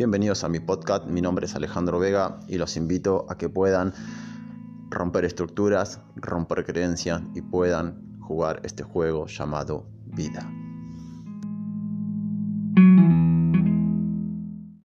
Bienvenidos a mi podcast, mi nombre es Alejandro Vega y los invito a que puedan romper estructuras, romper creencias y puedan jugar este juego llamado vida.